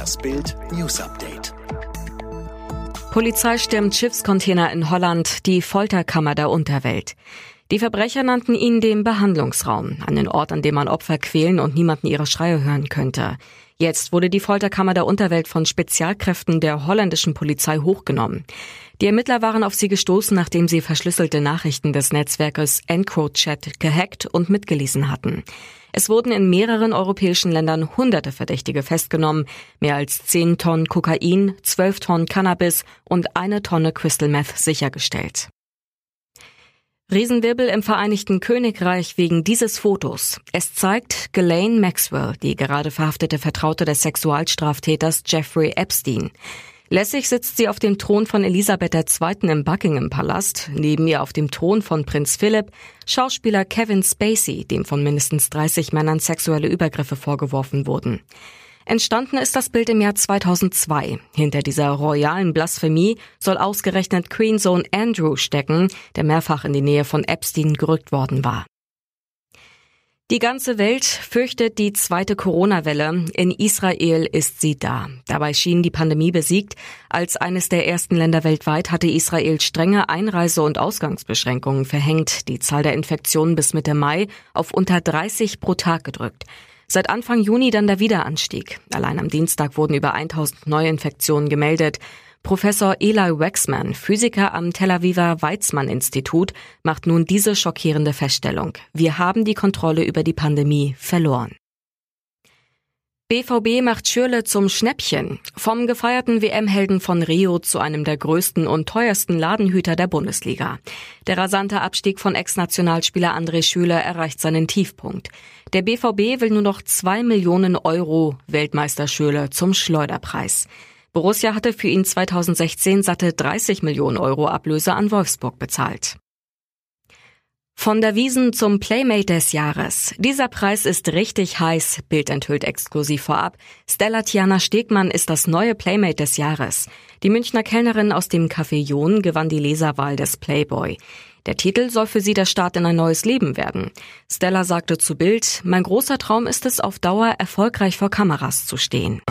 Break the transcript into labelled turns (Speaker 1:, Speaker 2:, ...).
Speaker 1: Das Bild News Update.
Speaker 2: Polizei stürmt Schiffscontainer in Holland, die Folterkammer der Unterwelt. Die Verbrecher nannten ihn den Behandlungsraum, einen Ort, an dem man Opfer quälen und niemanden ihre Schreie hören könnte. Jetzt wurde die Folterkammer der Unterwelt von Spezialkräften der holländischen Polizei hochgenommen. Die Ermittler waren auf sie gestoßen, nachdem sie verschlüsselte Nachrichten des Netzwerkes EncroChat gehackt und mitgelesen hatten. Es wurden in mehreren europäischen Ländern hunderte Verdächtige festgenommen, mehr als zehn Tonnen Kokain, zwölf Tonnen Cannabis und eine Tonne Crystal Meth sichergestellt. Riesenwirbel im Vereinigten Königreich wegen dieses Fotos. Es zeigt Ghislaine Maxwell, die gerade verhaftete Vertraute des Sexualstraftäters Jeffrey Epstein. Lässig sitzt sie auf dem Thron von Elisabeth II. im Buckingham Palast, neben ihr auf dem Thron von Prinz Philip Schauspieler Kevin Spacey, dem von mindestens 30 Männern sexuelle Übergriffe vorgeworfen wurden. Entstanden ist das Bild im Jahr 2002. Hinter dieser royalen Blasphemie soll ausgerechnet Queen Sohn Andrew stecken, der mehrfach in die Nähe von Epstein gerückt worden war. Die ganze Welt fürchtet die zweite Corona-Welle. In Israel ist sie da. Dabei schien die Pandemie besiegt. Als eines der ersten Länder weltweit hatte Israel strenge Einreise- und Ausgangsbeschränkungen verhängt, die Zahl der Infektionen bis Mitte Mai auf unter 30 pro Tag gedrückt. Seit Anfang Juni dann der Wiederanstieg. Allein am Dienstag wurden über 1000 Neuinfektionen gemeldet. Professor Eli Waxman, Physiker am Tel Aviver Weizmann Institut, macht nun diese schockierende Feststellung. Wir haben die Kontrolle über die Pandemie verloren. BVB macht Schürle zum Schnäppchen. Vom gefeierten WM-Helden von Rio zu einem der größten und teuersten Ladenhüter der Bundesliga. Der rasante Abstieg von Ex-Nationalspieler André Schürle erreicht seinen Tiefpunkt. Der BVB will nur noch zwei Millionen Euro Weltmeister Schürle zum Schleuderpreis. Borussia hatte für ihn 2016 satte 30 Millionen Euro Ablöse an Wolfsburg bezahlt. Von der Wiesen zum Playmate des Jahres. Dieser Preis ist richtig heiß. Bild enthüllt exklusiv vorab. Stella Tiana Stegmann ist das neue Playmate des Jahres. Die Münchner Kellnerin aus dem Café Jon gewann die Leserwahl des Playboy. Der Titel soll für sie der Start in ein neues Leben werden. Stella sagte zu Bild, mein großer Traum ist es, auf Dauer erfolgreich vor Kameras zu stehen.